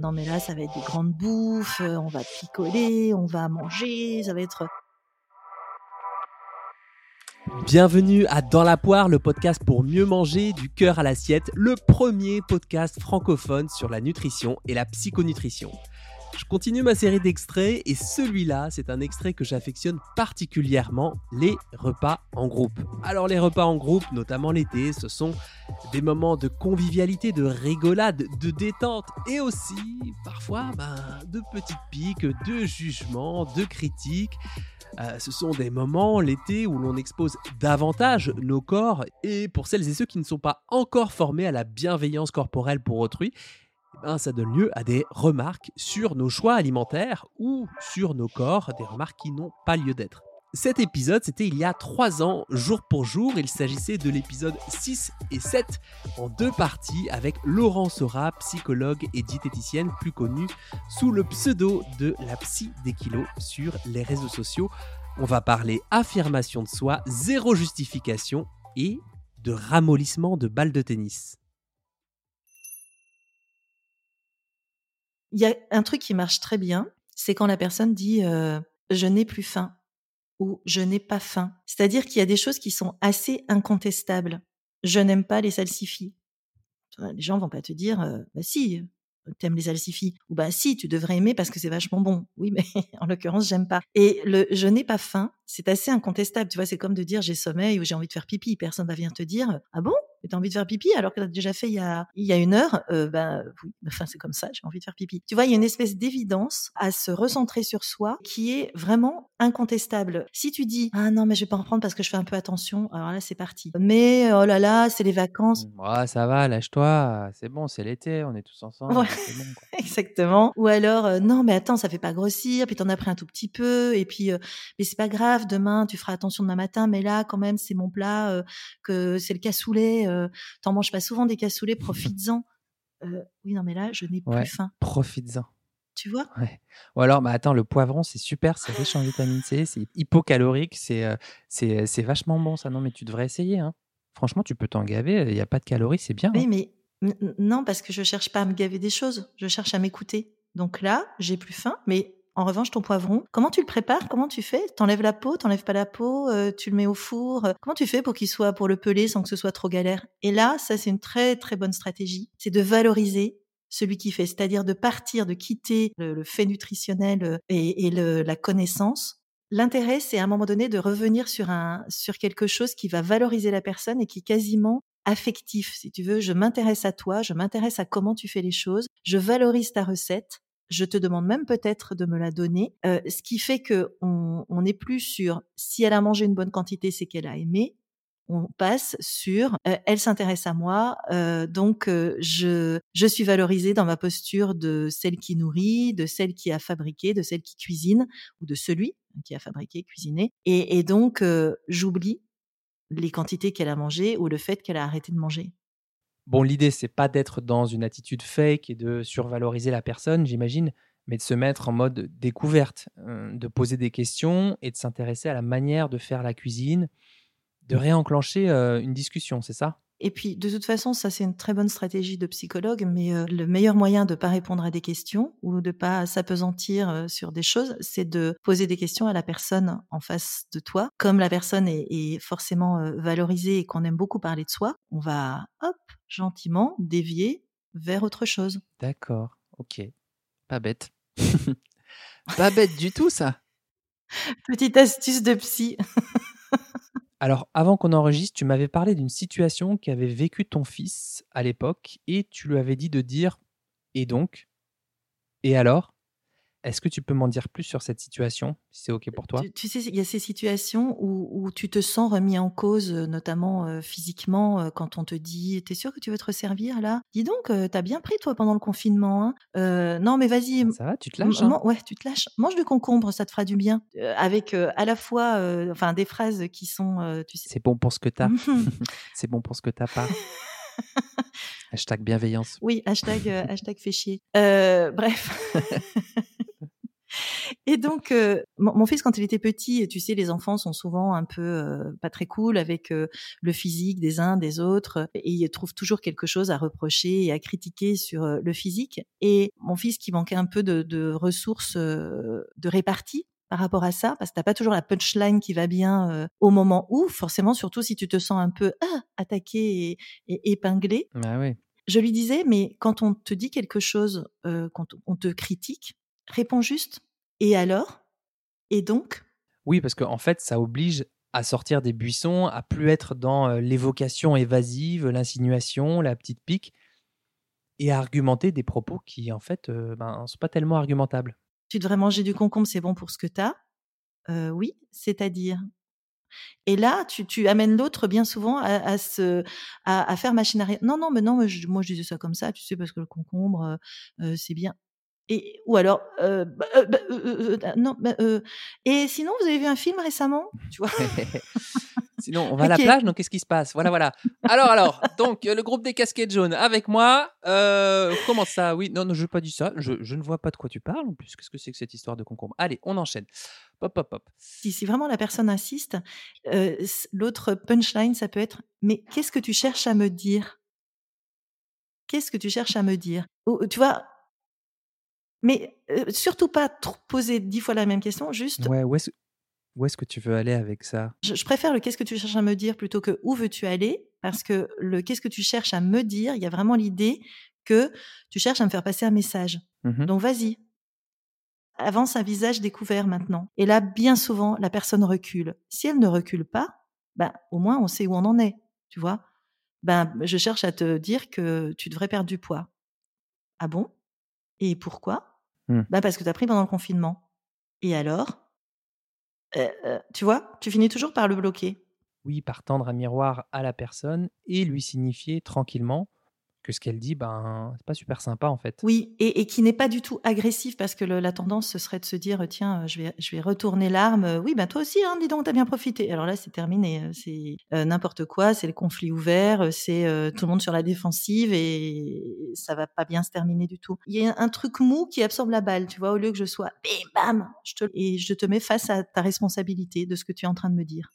Non mais là, ça va être des grandes bouffes, on va picoler, on va manger, ça va être... Bienvenue à Dans la poire, le podcast pour mieux manger du cœur à l'assiette, le premier podcast francophone sur la nutrition et la psychonutrition. Je continue ma série d'extraits et celui-là, c'est un extrait que j'affectionne particulièrement, les repas en groupe. Alors les repas en groupe, notamment l'été, ce sont des moments de convivialité, de rigolade, de détente et aussi parfois ben, de petites piques, de jugements, de critiques. Euh, ce sont des moments l'été où l'on expose davantage nos corps et pour celles et ceux qui ne sont pas encore formés à la bienveillance corporelle pour autrui, ben, ça donne lieu à des remarques sur nos choix alimentaires ou sur nos corps, des remarques qui n'ont pas lieu d'être. Cet épisode, c'était il y a trois ans, jour pour jour. Il s'agissait de l'épisode 6 et 7 en deux parties avec Laurent Sora, psychologue et diététicienne plus connue sous le pseudo de la psy des kilos sur les réseaux sociaux. On va parler affirmation de soi, zéro justification et de ramollissement de balles de tennis. Il y a un truc qui marche très bien, c'est quand la personne dit je n'ai plus faim ou je n'ai pas faim. C'est-à-dire qu'il y a des choses qui sont assez incontestables. Je n'aime pas les salsifis. Les gens vont pas te dire bah si, t'aimes les salsifis ou bah si, tu devrais aimer parce que c'est vachement bon. Oui, mais en l'occurrence, j'aime pas. Et le je n'ai pas faim, c'est assez incontestable. Tu vois, c'est comme de dire j'ai sommeil ou j'ai envie de faire pipi. Personne va venir te dire ah bon? Tu as envie de faire pipi alors que tu as déjà fait il y a, il y a une heure, euh, ben oui, enfin c'est comme ça, j'ai envie de faire pipi. Tu vois, il y a une espèce d'évidence à se recentrer sur soi qui est vraiment incontestable. Si tu dis ah non mais je vais pas en prendre parce que je fais un peu attention, alors là c'est parti. Mais oh là là, c'est les vacances. Ouais, ça va, lâche-toi, c'est bon, c'est l'été, on est tous ensemble. Ouais. Exactement. Ou alors euh, non mais attends, ça fait pas grossir, puis t'en as pris un tout petit peu, et puis euh, mais c'est pas grave, demain tu feras attention demain matin, mais là quand même c'est mon plat, euh, que c'est le cassoulet euh, t'en manges pas souvent des cassoulets, profites-en. Euh, oui, non, mais là, je n'ai plus faim. Profites-en. Tu vois? Ouais. Ou alors, bah attends, le poivron, c'est super, c'est riche en vitamine C, c'est hypocalorique, c'est euh, c'est vachement bon ça. Non, mais tu devrais essayer. Hein. Franchement, tu peux t'en gaver, il n'y a pas de calories, c'est bien. Oui, hein. mais non, parce que je cherche pas à me gaver des choses, je cherche à m'écouter. Donc là, j'ai plus faim, mais en revanche, ton poivron, comment tu le prépares? Comment tu fais? T'enlèves la peau T'enlèves pas la peau euh, Tu le mets au four euh, Comment tu fais pour qu'il soit pour le peler sans que ce soit trop galère? Et là, ça c'est une très très bonne stratégie. C'est de valoriser celui qui fait, c'est-à-dire de partir, de quitter le, fait nutritionnel euh, et, la connaissance. L'intérêt, c'est à un moment donné de revenir sur un sur quelque chose qui va valoriser la personne et qui est quasiment affectif, si tu veux. Je m'intéresse à toi, je m'intéresse à comment tu fais les choses, je valorise ta recette, je te demande même peut-être de me la donner, euh, ce qui fait que on, on plus sur si elle a mangé une bonne quantité, c'est qu'elle a aimé. On passe sur euh, elle s'intéresse à moi, euh, donc je je suis valorisée dans ma posture de celle qui nourrit, de celle qui a fabriqué, de celle qui cuisine ou de celui qui a fabriqué, cuisiné, et, et donc j'oublie les quantités qu'elle a mangées ou le fait qu'elle a arrêté de manger. Bon, l'idée, c'est pas d'être dans une attitude fake et de survaloriser la personne, j'imagine, mais de se mettre en mode découverte, euh, de poser des questions et de s'intéresser à la manière de faire la cuisine, de réenclencher euh, une discussion, c'est ça? Et puis, de toute façon, ça, c'est une très bonne stratégie de psychologue, mais euh, le meilleur moyen de pas répondre à des questions ou de pas s'apesantir euh, sur des choses, c'est de poser des questions à la personne en face de toi. Comme la personne est, est forcément euh, valorisée et qu'on aime beaucoup parler de soi, on va, hop, gentiment dévier vers autre chose. D'accord, ok. Pas bête. pas bête du tout, ça. Petite astuce de psy. Alors, avant qu'on enregistre, tu m'avais parlé d'une situation qu'avait vécu ton fils à l'époque et tu lui avais dit de dire et donc? Et alors? Est-ce que tu peux m'en dire plus sur cette situation, si c'est OK pour toi? tu, sais, il y a ces situations où, tu te sens remis en cause, euh, notamment euh, physiquement, euh, quand on te dit T'es sûr que tu veux te resservir là? Dis donc, t'as bien pris toi pendant le confinement. Hein non, mais vas-y. Ah, ça va, tu te lâches hein? Ouais, tu te lâches. Mange du concombre, ça te fera du bien. avec à la fois enfin, des phrases qui sont. tu sais... C'est bon pour ce que t'as. c'est bon pour ce que t'as pas. hashtag bienveillance. Oui, hashtag, hashtag fait chier. bref. Et donc, euh, mon, fils, quand il était petit, tu sais, les enfants sont souvent un peu euh, pas très cool avec euh, le physique des uns, des autres, et ils trouvent toujours quelque chose à reprocher et à critiquer sur le physique. Et mon fils, qui manquait un peu de, de ressources de répartie par rapport à ça, parce que t'as pas toujours la punchline qui va bien au moment où, forcément, surtout si tu te sens un peu ah, attaqué et, et épinglé. Ah oui. Je lui disais, mais quand on te dit quelque chose, quand on te critique, réponds juste et alors? Et donc? Oui, parce qu'en fait, ça oblige à sortir des buissons, à plus être dans l'évocation évasive, l'insinuation, la petite pique, et à argumenter des propos qui, en fait, ne ben, sont pas tellement argumentables. Tu devrais manger du concombre, c'est bon pour ce que tu as. oui, c'est-à-dire et là, tu, amènes l'autre bien souvent à, se, à, faire machine arrière. Non, non, mais non, moi je, moi je disais ça comme ça, tu sais, parce que le concombre, c'est bien. Et, ou alors, euh, bah, euh, bah, euh, non, bah, et sinon, vous avez vu un film récemment, tu vois? Sinon, on va à la plage, donc qu'est-ce qui se passe? Voilà, voilà. Alors, alors, donc le groupe des casquettes jaunes avec moi. comment ça? Oui, non, non, je n'ai pas dit ça. Je, je, ne vois pas de quoi tu parles en plus. Qu'est-ce que c'est que cette histoire de concombre? Allez, on enchaîne. Pop, pop, pop. Si, si vraiment la personne insiste, l'autre punchline, ça peut être Mais qu'est-ce que tu cherches à me dire? Qu'est-ce que tu cherches à me dire? Tu vois, mais surtout pas trop poser dix fois la même question, juste. Ouais, où est-ce, où est-ce que tu veux aller avec ça? Je, préfère le qu'est-ce que tu cherches à me dire plutôt que où veux-tu aller, parce que le qu'est-ce que tu cherches à me dire, il y a vraiment l'idée que tu cherches à me faire passer un message. Mmh Donc vas-y. Avance un visage découvert maintenant. Et là, bien souvent, la personne recule. Si elle ne recule pas, ben, au moins on sait où on en est, tu vois? Ben, je cherche à te dire que tu devrais perdre du poids. Ah bon? Et pourquoi? Mmh. bah Parce que tu as pris pendant le confinement. Et alors? Tu vois, tu finis toujours par le bloquer. Oui, par tendre un miroir à la personne et lui signifier tranquillement que ce qu'elle dit, ben, c'est pas super sympa en fait. Oui, et, qui n'est pas du tout agressif parce que la tendance ce serait de se dire tiens, je vais, je vais retourner l'arme. Oui, ben toi aussi, hein, dis donc, t'as bien profité. Alors là, c'est terminé, euh, c'est euh, n'importe quoi, c'est le conflit ouvert, euh, c'est tout le monde sur la défensive et ça va pas bien se terminer du tout. Il y a un truc mou qui absorbe la balle, tu vois, au lieu que je sois bim bam, et je te mets face à ta responsabilité de ce que tu es en train de me dire.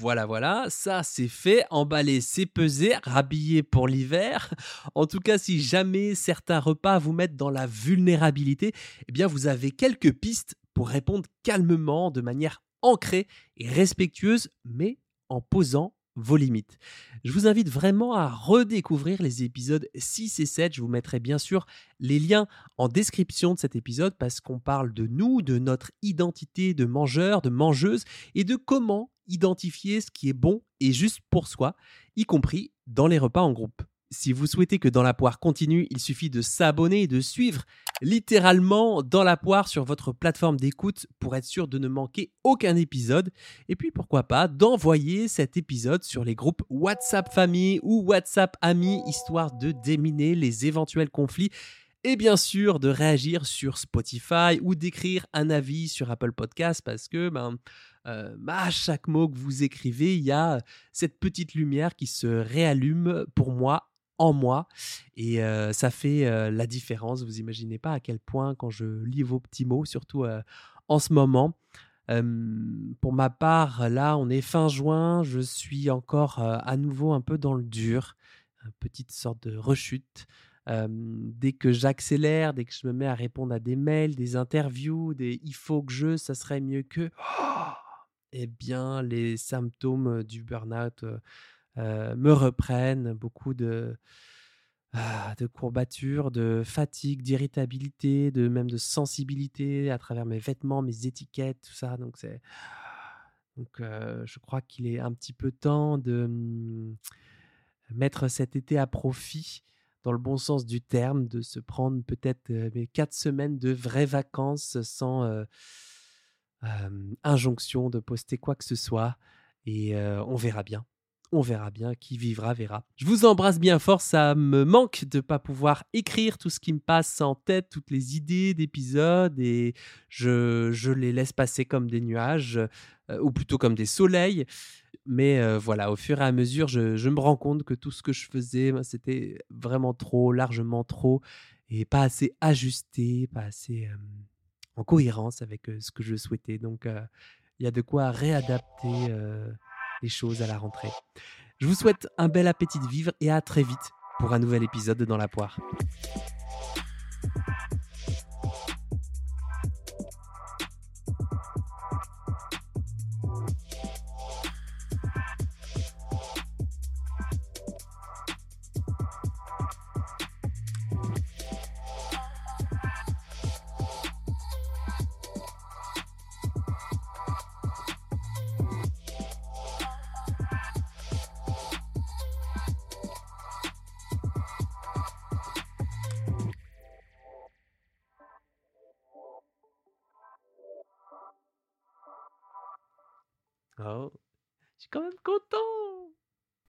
Voilà, voilà, ça c'est fait, emballé, c'est pesé, rhabillé pour l'hiver. En tout cas, si jamais certains repas vous mettent dans la vulnérabilité, eh bien vous avez quelques pistes pour répondre calmement, de manière ancrée et respectueuse, mais en posant vos limites. Je vous invite vraiment à redécouvrir les épisodes 6 et 7. Je vous mettrai bien sûr les liens en description de cet épisode parce qu'on parle de nous, de notre identité de mangeur, de mangeuse et de comment identifier ce qui est bon et juste pour soi, y compris dans les repas en groupe. Si vous souhaitez que Dans la poire continue, il suffit de s'abonner et de suivre littéralement Dans la poire sur votre plateforme d'écoute pour être sûr de ne manquer aucun épisode. Et puis pourquoi pas d'envoyer cet épisode sur les groupes WhatsApp famille ou WhatsApp amis, histoire de déminer les éventuels conflits et bien sûr de réagir sur Spotify ou d'écrire un avis sur Apple Podcast parce que ben, euh, à chaque mot que vous écrivez, il y a cette petite lumière qui se réallume pour moi en moi. Et ça fait la différence. Vous imaginez pas à quel point quand je lis vos petits mots, surtout en ce moment. pour ma part, là, on est fin juin. Je suis encore à nouveau un peu dans le dur. Une petite sorte de rechute. dès que j'accélère, dès que je me mets à répondre à des mails, des interviews, des il faut que je, ça serait mieux que. eh bien, les symptômes du burn-out euh, me reprennent, beaucoup de, ah, de courbatures, de fatigue, d'irritabilité, de même de sensibilité à travers mes vêtements, mes étiquettes, tout ça. Donc c'est donc euh, je crois qu'il est un petit peu temps de mmh, mettre cet été à profit dans le bon sens du terme, de se prendre peut-être euh, mes quatre semaines de vraies vacances sans injonction de poster quoi que ce soit. Et on verra bien on verra bien, qui vivra verra. Je vous embrasse bien fort, ça me manque de pas pouvoir écrire tout ce qui me passe en tête, toutes les idées d'épisodes, et je, les laisse passer comme des nuages, euh, ou plutôt comme des soleils. Mais euh, voilà, au fur et à mesure, je, me rends compte que tout ce que je faisais, ben, c'était vraiment trop, largement trop, et pas assez ajusté, pas assez... Euh, en cohérence avec ce que je souhaitais. Donc, il y a de quoi réadapter les choses à la rentrée. Je vous souhaite un bel appétit de vivre et à très vite pour un nouvel épisode de Dans la poire. Oh, je suis quand même content.